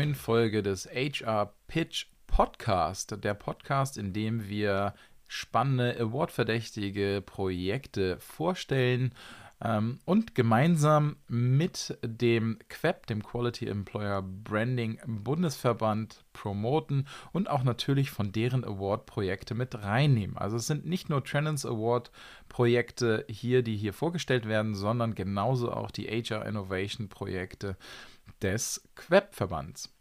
neuen Folge des HR Pitch Podcast. Der Podcast, in dem wir spannende Award-verdächtige Projekte vorstellen ähm, und gemeinsam mit dem QEP, dem Quality Employer Branding Bundesverband, promoten und auch natürlich von deren Award-Projekte mit reinnehmen. Also es sind nicht nur Trends Award-Projekte hier, die hier vorgestellt werden, sondern genauso auch die HR Innovation-Projekte des QEP-Verbands.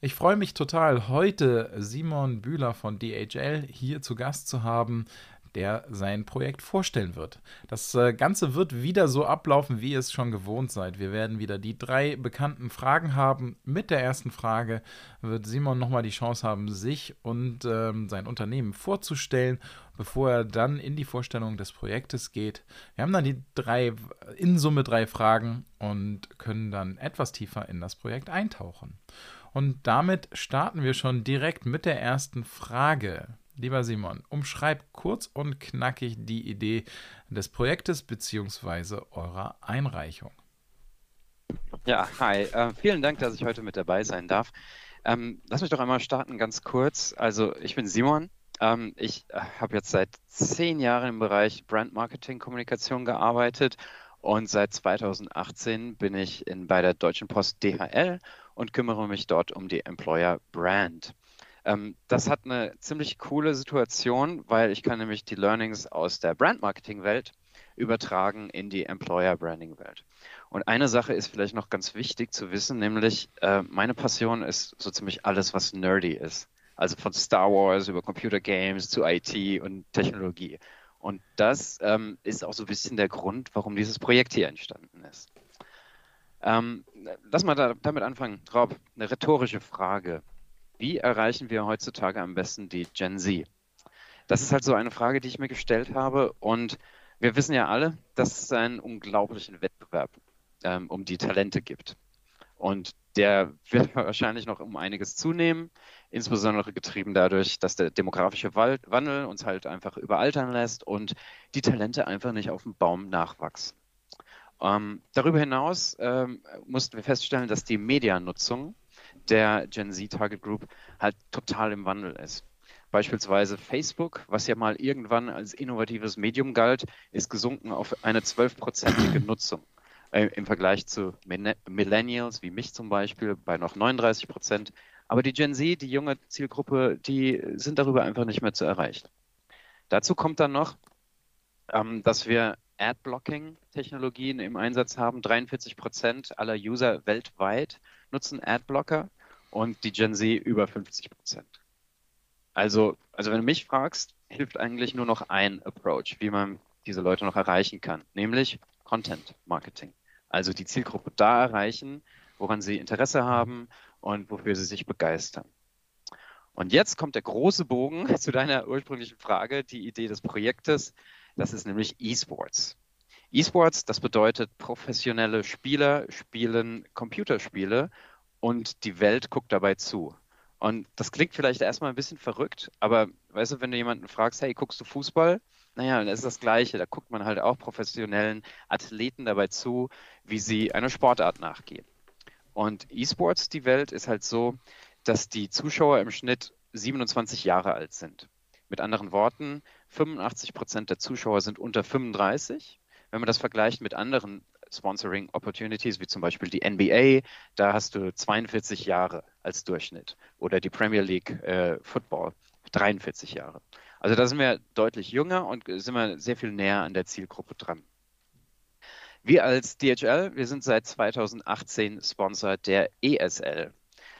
Ich freue mich total, heute Simon Bühler von DHL hier zu Gast zu haben der sein Projekt vorstellen wird. Das äh, Ganze wird wieder so ablaufen, wie ihr es schon gewohnt seid. Wir werden wieder die drei bekannten Fragen haben. Mit der ersten Frage wird Simon nochmal die Chance haben, sich und ähm, sein Unternehmen vorzustellen, bevor er dann in die Vorstellung des Projektes geht. Wir haben dann die drei, in Summe drei Fragen und können dann etwas tiefer in das Projekt eintauchen. Und damit starten wir schon direkt mit der ersten Frage. Lieber Simon, umschreib kurz und knackig die Idee des Projektes bzw. eurer Einreichung. Ja, hi. Äh, vielen Dank, dass ich heute mit dabei sein darf. Ähm, lass mich doch einmal starten, ganz kurz. Also, ich bin Simon. Ähm, ich äh, habe jetzt seit zehn Jahren im Bereich Brand Marketing Kommunikation gearbeitet und seit 2018 bin ich in, bei der Deutschen Post DHL und kümmere mich dort um die Employer Brand. Ähm, das hat eine ziemlich coole Situation, weil ich kann nämlich die Learnings aus der Brand-Marketing-Welt übertragen in die Employer-Branding-Welt. Und eine Sache ist vielleicht noch ganz wichtig zu wissen, nämlich äh, meine Passion ist so ziemlich alles, was nerdy ist. Also von Star Wars über Computer Games zu IT und Technologie. Und das ähm, ist auch so ein bisschen der Grund, warum dieses Projekt hier entstanden ist. Ähm, lass mal da, damit anfangen. Rob, eine rhetorische Frage. Wie erreichen wir heutzutage am besten die Gen Z? Das ist halt so eine Frage, die ich mir gestellt habe. Und wir wissen ja alle, dass es einen unglaublichen Wettbewerb ähm, um die Talente gibt. Und der wird wahrscheinlich noch um einiges zunehmen, insbesondere getrieben dadurch, dass der demografische Wandel uns halt einfach überaltern lässt und die Talente einfach nicht auf dem Baum nachwachsen. Ähm, darüber hinaus ähm, mussten wir feststellen, dass die Medianutzung der Gen Z Target Group halt total im Wandel ist. Beispielsweise Facebook, was ja mal irgendwann als innovatives Medium galt, ist gesunken auf eine zwölfprozentige Nutzung. Äh, Im Vergleich zu Millennials wie mich zum Beispiel bei noch 39 Prozent. Aber die Gen Z, die junge Zielgruppe, die sind darüber einfach nicht mehr zu erreichen. Dazu kommt dann noch, ähm, dass wir Ad-Blocking-Technologien im Einsatz haben. 43 Prozent aller User weltweit nutzen Adblocker und die Gen Z über 50 Prozent. Also, also wenn du mich fragst, hilft eigentlich nur noch ein Approach, wie man diese Leute noch erreichen kann, nämlich Content Marketing. Also die Zielgruppe da erreichen, woran sie Interesse haben und wofür sie sich begeistern. Und jetzt kommt der große Bogen zu deiner ursprünglichen Frage, die Idee des Projektes. Das ist nämlich E-Sports. E-Sports, das bedeutet, professionelle Spieler spielen Computerspiele und die Welt guckt dabei zu. Und das klingt vielleicht erstmal ein bisschen verrückt, aber weißt du, wenn du jemanden fragst, hey, guckst du Fußball? Naja, das ist das Gleiche. Da guckt man halt auch professionellen Athleten dabei zu, wie sie einer Sportart nachgehen. Und E-Sports, die Welt, ist halt so, dass die Zuschauer im Schnitt 27 Jahre alt sind. Mit anderen Worten, 85 Prozent der Zuschauer sind unter 35 wenn man das vergleicht mit anderen Sponsoring Opportunities, wie zum Beispiel die NBA, da hast du 42 Jahre als Durchschnitt. Oder die Premier League äh, Football, 43 Jahre. Also da sind wir deutlich jünger und sind wir sehr viel näher an der Zielgruppe dran. Wir als DHL, wir sind seit 2018 Sponsor der ESL.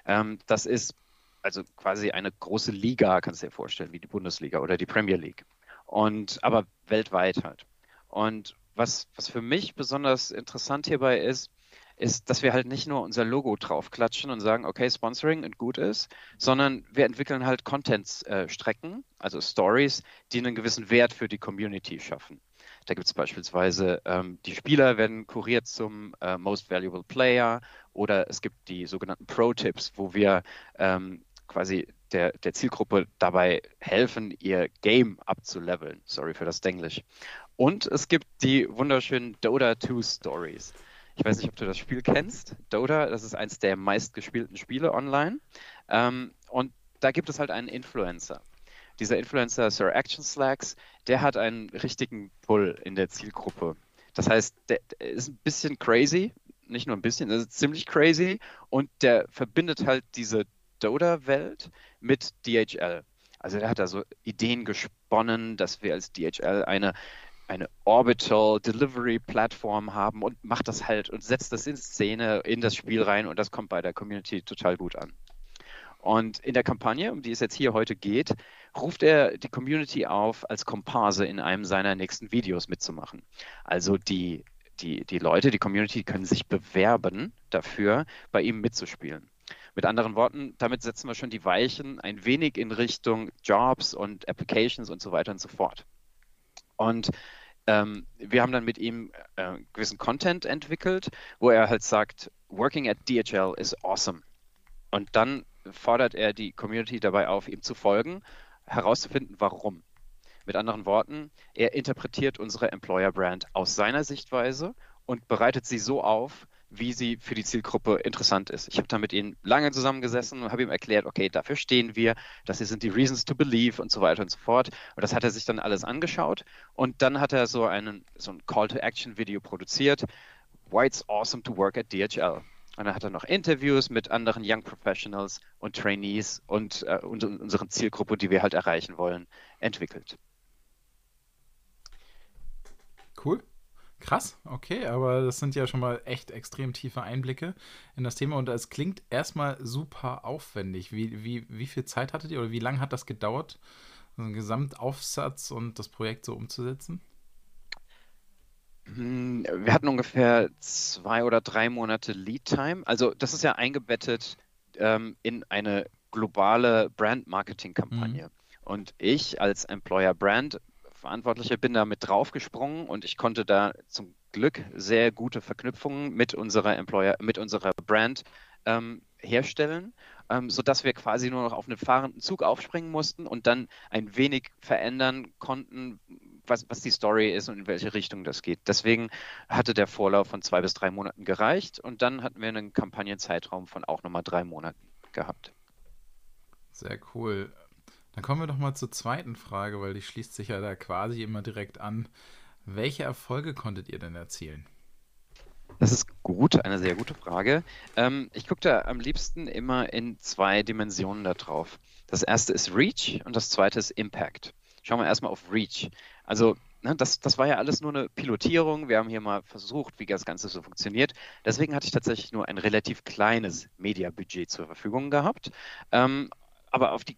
Ähm, das ist also quasi eine große Liga, kannst du dir vorstellen, wie die Bundesliga oder die Premier League. Und aber weltweit halt. Und was, was für mich besonders interessant hierbei ist, ist, dass wir halt nicht nur unser Logo draufklatschen und sagen, okay, Sponsoring und gut ist, sondern wir entwickeln halt Content-Strecken, äh, also Stories, die einen gewissen Wert für die Community schaffen. Da gibt es beispielsweise, ähm, die Spieler werden kuriert zum äh, Most Valuable Player oder es gibt die sogenannten Pro-Tipps, wo wir ähm, quasi der, der Zielgruppe dabei helfen, ihr Game abzuleveln. Sorry für das Denglisch. Und es gibt die wunderschönen Dota 2 Stories. Ich weiß nicht, ob du das Spiel kennst. Dota, das ist eins der meistgespielten Spiele online. Ähm, und da gibt es halt einen Influencer. Dieser Influencer Sir Action Slacks, der hat einen richtigen Pull in der Zielgruppe. Das heißt, der ist ein bisschen crazy, nicht nur ein bisschen, das ist ziemlich crazy und der verbindet halt diese Dota-Welt mit DHL. Also der hat da so Ideen gesponnen, dass wir als DHL eine, eine Orbital Delivery Plattform haben und macht das halt und setzt das in Szene in das Spiel rein und das kommt bei der Community total gut an. Und in der Kampagne, um die es jetzt hier heute geht, ruft er die Community auf, als Komparse in einem seiner nächsten Videos mitzumachen. Also die, die, die Leute, die Community können sich bewerben dafür, bei ihm mitzuspielen. Mit anderen Worten, damit setzen wir schon die Weichen ein wenig in Richtung Jobs und Applications und so weiter und so fort. Und ähm, wir haben dann mit ihm äh, gewissen Content entwickelt, wo er halt sagt, Working at DHL is awesome. Und dann fordert er die Community dabei auf, ihm zu folgen, herauszufinden, warum. Mit anderen Worten, er interpretiert unsere Employer Brand aus seiner Sichtweise und bereitet sie so auf, wie sie für die Zielgruppe interessant ist. Ich habe da mit ihm lange zusammengesessen und habe ihm erklärt, okay, dafür stehen wir, das hier sind die Reasons to believe und so weiter und so fort. Und das hat er sich dann alles angeschaut und dann hat er so einen so ein Call to Action Video produziert. Why it's awesome to work at DHL. Und dann hat er noch Interviews mit anderen Young Professionals und Trainees und, äh, und unseren Zielgruppe, die wir halt erreichen wollen, entwickelt. Cool. Krass, okay, aber das sind ja schon mal echt extrem tiefe Einblicke in das Thema und es klingt erstmal super aufwendig. Wie, wie, wie viel Zeit hattet ihr oder wie lange hat das gedauert, so einen Gesamtaufsatz und das Projekt so umzusetzen? Hm, wir hatten ungefähr zwei oder drei Monate Lead Time. Also das ist ja eingebettet ähm, in eine globale Brand-Marketing-Kampagne. Mhm. Und ich als Employer Brand Verantwortlicher bin da mit draufgesprungen und ich konnte da zum Glück sehr gute Verknüpfungen mit unserer Employer, mit unserer Brand ähm, herstellen, ähm, sodass wir quasi nur noch auf einen fahrenden Zug aufspringen mussten und dann ein wenig verändern konnten, was, was die Story ist und in welche Richtung das geht. Deswegen hatte der Vorlauf von zwei bis drei Monaten gereicht und dann hatten wir einen Kampagnenzeitraum von auch nochmal drei Monaten gehabt. Sehr cool. Dann kommen wir doch mal zur zweiten Frage, weil die schließt sich ja da quasi immer direkt an. Welche Erfolge konntet ihr denn erzielen? Das ist gut, eine sehr gute Frage. Ähm, ich gucke da am liebsten immer in zwei Dimensionen da drauf. Das erste ist Reach und das zweite ist Impact. Schauen wir erstmal auf Reach. Also, ne, das, das war ja alles nur eine Pilotierung. Wir haben hier mal versucht, wie das Ganze so funktioniert. Deswegen hatte ich tatsächlich nur ein relativ kleines Mediabudget zur Verfügung gehabt. Ähm, aber auf die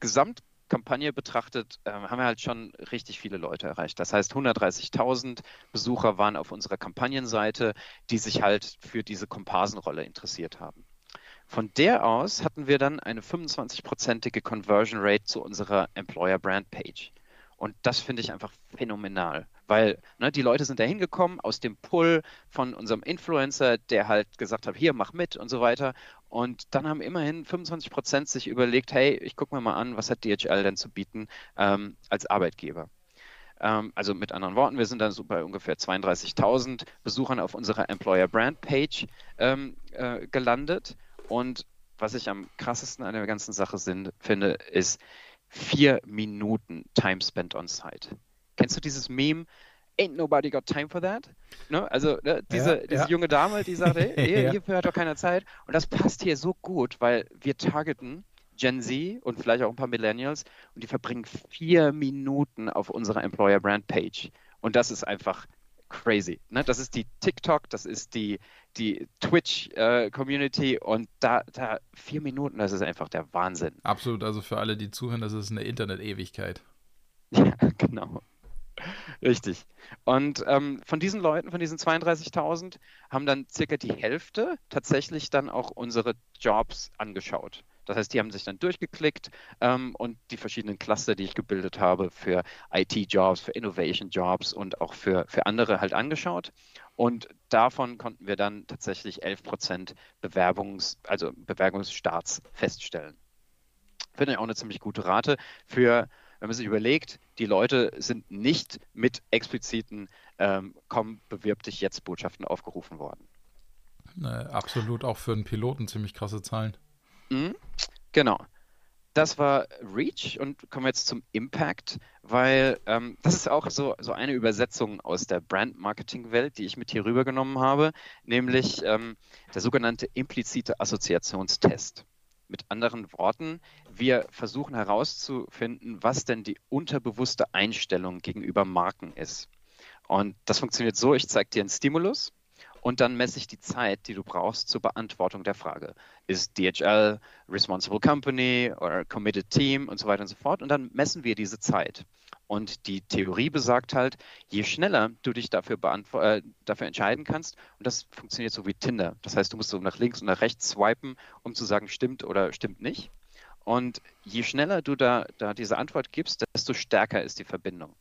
Gesamtkampagne betrachtet, äh, haben wir halt schon richtig viele Leute erreicht. Das heißt, 130.000 Besucher waren auf unserer Kampagnenseite, die sich halt für diese Komparsenrolle interessiert haben. Von der aus hatten wir dann eine 25-prozentige Conversion Rate zu unserer Employer Brand Page. Und das finde ich einfach phänomenal, weil ne, die Leute sind da hingekommen aus dem Pull von unserem Influencer, der halt gesagt hat, hier, mach mit und so weiter. Und dann haben immerhin 25 Prozent sich überlegt, hey, ich gucke mir mal an, was hat DHL denn zu bieten ähm, als Arbeitgeber. Ähm, also mit anderen Worten, wir sind dann so bei ungefähr 32.000 Besuchern auf unserer Employer Brand Page ähm, äh, gelandet. Und was ich am krassesten an der ganzen Sache sind, finde, ist, vier Minuten Time spent on site. Kennst du dieses Meme? Ain't nobody got time for that. Ne? Also ne, diese, ja, diese ja. junge Dame, die sagt, hey, ja. hierfür hat doch keiner Zeit. Und das passt hier so gut, weil wir targeten Gen Z und vielleicht auch ein paar Millennials und die verbringen vier Minuten auf unserer Employer Brand Page. Und das ist einfach crazy. Ne? Das ist die TikTok, das ist die, die Twitch-Community äh, und da, da vier Minuten, das ist einfach der Wahnsinn. Absolut, also für alle, die zuhören, das ist eine Internet-Ewigkeit. Ja, genau. Richtig. Und ähm, von diesen Leuten, von diesen 32.000, haben dann circa die Hälfte tatsächlich dann auch unsere Jobs angeschaut. Das heißt, die haben sich dann durchgeklickt ähm, und die verschiedenen Cluster, die ich gebildet habe für IT-Jobs, für Innovation-Jobs und auch für, für andere halt angeschaut. Und davon konnten wir dann tatsächlich 11 Prozent Bewerbungs-, also Bewerbungsstarts feststellen. Finde ich auch eine ziemlich gute Rate für, wenn man sich überlegt, die Leute sind nicht mit expliziten ähm, komm, bewirb dich jetzt Botschaften aufgerufen worden. Äh, absolut, auch für einen Piloten ziemlich krasse Zahlen. Mhm, genau. Das war Reach und kommen wir jetzt zum Impact, weil ähm, das ist auch so, so eine Übersetzung aus der Brand-Marketing-Welt, die ich mit hier rübergenommen habe, nämlich ähm, der sogenannte implizite Assoziationstest. Mit anderen Worten, wir versuchen herauszufinden, was denn die unterbewusste Einstellung gegenüber Marken ist. Und das funktioniert so, ich zeige dir einen Stimulus und dann messe ich die Zeit, die du brauchst zur Beantwortung der Frage. Ist DHL Responsible Company oder Committed Team und so weiter und so fort. Und dann messen wir diese Zeit. Und die Theorie besagt halt, je schneller du dich dafür, äh, dafür entscheiden kannst, und das funktioniert so wie Tinder. Das heißt, du musst so nach links und nach rechts swipen, um zu sagen, stimmt oder stimmt nicht. Und je schneller du da, da diese Antwort gibst, desto stärker ist die Verbindung.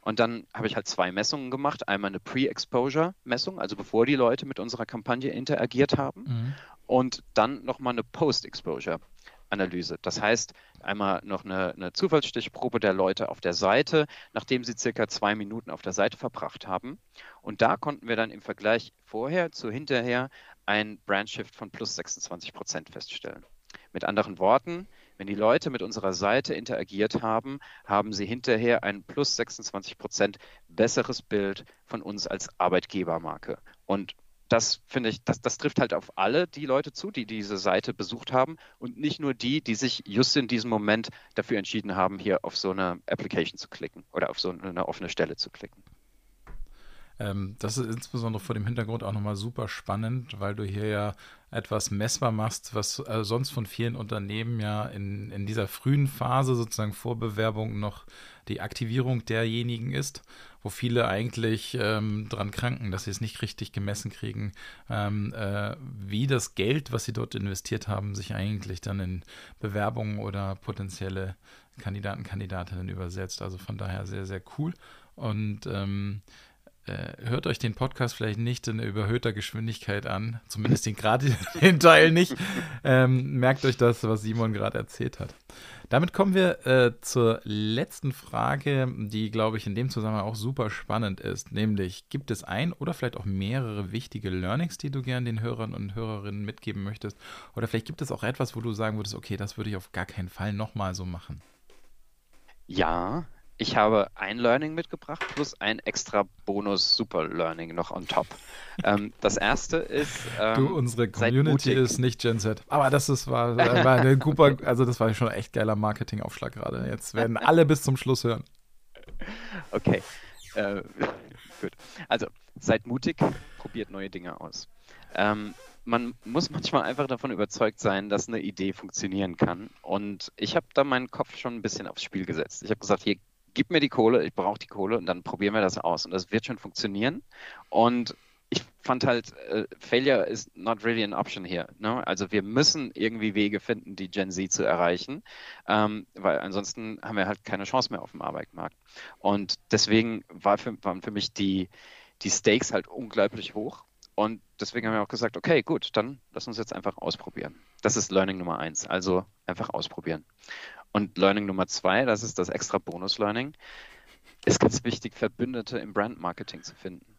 Und dann habe ich halt zwei Messungen gemacht. Einmal eine Pre-Exposure-Messung, also bevor die Leute mit unserer Kampagne interagiert haben. Mhm. Und dann nochmal eine Post-Exposure-Analyse. Das heißt, einmal noch eine, eine, Zufallsstichprobe der Leute auf der Seite, nachdem sie circa zwei Minuten auf der Seite verbracht haben. Und da konnten wir dann im Vergleich vorher zu hinterher ein Brandshift von plus 26 Prozent feststellen. Mit anderen Worten, wenn die Leute mit unserer Seite interagiert haben, haben sie hinterher ein plus 26 Prozent besseres Bild von uns als Arbeitgebermarke. Und das finde ich, das, das trifft halt auf alle die Leute zu, die diese Seite besucht haben und nicht nur die, die sich just in diesem Moment dafür entschieden haben, hier auf so eine Application zu klicken oder auf so eine offene Stelle zu klicken. Ähm, das ist insbesondere vor dem Hintergrund auch nochmal super spannend, weil du hier ja etwas messbar machst, was äh, sonst von vielen Unternehmen ja in, in dieser frühen Phase sozusagen vor Bewerbung noch die Aktivierung derjenigen ist, wo viele eigentlich ähm, dran kranken, dass sie es nicht richtig gemessen kriegen, ähm, äh, wie das Geld, was sie dort investiert haben, sich eigentlich dann in Bewerbungen oder potenzielle Kandidaten, Kandidatinnen übersetzt. Also von daher sehr, sehr cool. Und ähm, äh, hört euch den Podcast vielleicht nicht in überhöhter Geschwindigkeit an, zumindest den gerade den Teil nicht. Ähm, merkt euch das, was Simon gerade erzählt hat. Damit kommen wir äh, zur letzten Frage, die, glaube ich, in dem Zusammenhang auch super spannend ist. Nämlich, gibt es ein oder vielleicht auch mehrere wichtige Learnings, die du gerne den Hörern und Hörerinnen mitgeben möchtest? Oder vielleicht gibt es auch etwas, wo du sagen würdest, okay, das würde ich auf gar keinen Fall nochmal so machen. Ja, ich habe ein Learning mitgebracht plus ein extra Bonus Super Learning noch on top. ähm, das erste ist. Ähm, du, unsere Community ist nicht Gen Z. Aber das ist, war, war eine Cooper, also das war schon ein echt geiler Marketingaufschlag gerade. Jetzt werden alle bis zum Schluss hören. Okay. Äh, gut. Also, seid mutig, probiert neue Dinge aus. Ähm, man muss manchmal einfach davon überzeugt sein, dass eine Idee funktionieren kann. Und ich habe da meinen Kopf schon ein bisschen aufs Spiel gesetzt. Ich habe gesagt, hier gib mir die Kohle, ich brauche die Kohle und dann probieren wir das aus. Und das wird schon funktionieren. Und ich fand halt, äh, Failure is not really an option here. Ne? Also wir müssen irgendwie Wege finden, die Gen Z zu erreichen, ähm, weil ansonsten haben wir halt keine Chance mehr auf dem Arbeitsmarkt. Und deswegen war für, waren für mich die, die Stakes halt unglaublich hoch. Und deswegen haben wir auch gesagt, okay, gut, dann lass uns jetzt einfach ausprobieren. Das ist Learning Nummer eins. Also einfach ausprobieren. Und Learning Nummer zwei, das ist das extra Bonus-Learning, ist ganz wichtig, Verbündete im Brand-Marketing zu finden.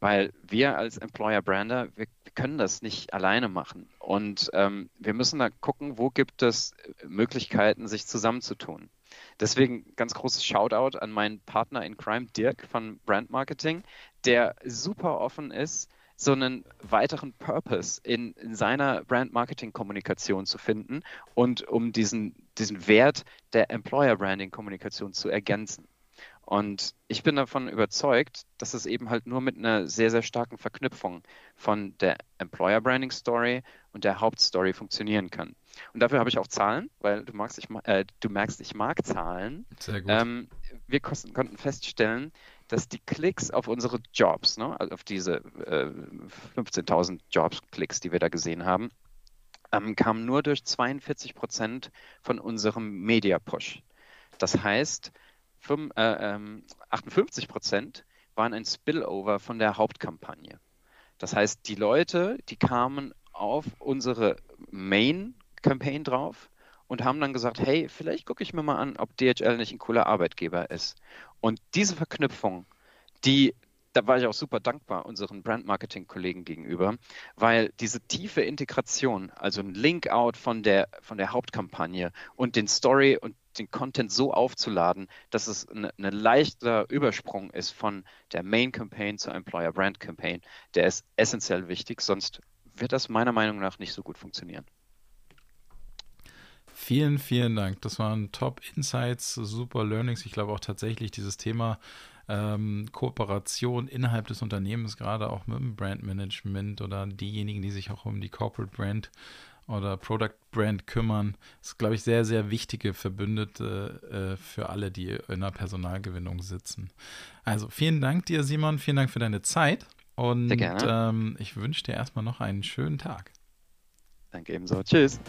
Weil wir als Employer-Brander, wir, können das nicht alleine machen. Und ähm, wir müssen da gucken, wo gibt es Möglichkeiten, sich zusammenzutun. Deswegen ganz großes Shoutout an meinen Partner in Crime, Dirk von Brand Marketing, der super offen ist, so einen weiteren Purpose in, in seiner Brand-Marketing-Kommunikation zu finden und um diesen, diesen Wert der Employer-Branding-Kommunikation zu ergänzen. Und ich bin davon überzeugt, dass es eben halt nur mit einer sehr, sehr starken Verknüpfung von der Employer Branding Story und der Hauptstory funktionieren kann. Und dafür habe ich auch Zahlen, weil du, magst, ich, äh, du merkst, ich mag Zahlen. Sehr gut. Ähm, wir konnten feststellen, dass die Klicks auf unsere Jobs, ne, also auf diese äh, 15.000 Jobs-Klicks, die wir da gesehen haben, ähm, kamen nur durch 42 Prozent von unserem Media-Push. Das heißt, 5, äh, äh, 58 Prozent waren ein Spillover von der Hauptkampagne. Das heißt, die Leute, die kamen auf unsere Main-Campaign drauf und haben dann gesagt, hey, vielleicht gucke ich mir mal an, ob DHL nicht ein cooler Arbeitgeber ist. Und diese Verknüpfung, die da war ich auch super dankbar unseren Brand-Marketing-Kollegen gegenüber, weil diese tiefe Integration, also ein Link-out von der, von der Hauptkampagne und den Story und den Content so aufzuladen, dass es ein ne leichter Übersprung ist von der Main Campaign zur Employer Brand Campaign, der ist essentiell wichtig, sonst wird das meiner Meinung nach nicht so gut funktionieren. Vielen, vielen Dank. Das waren Top Insights, super Learnings. Ich glaube auch tatsächlich dieses Thema ähm, Kooperation innerhalb des Unternehmens, gerade auch mit dem Brandmanagement oder diejenigen, die sich auch um die Corporate Brand oder Product Brand kümmern, ist, glaube ich, sehr, sehr wichtige Verbündete äh, für alle, die in der Personalgewinnung sitzen. Also vielen Dank dir, Simon, vielen Dank für deine Zeit und ähm, ich wünsche dir erstmal noch einen schönen Tag. Danke ebenso. Tschüss.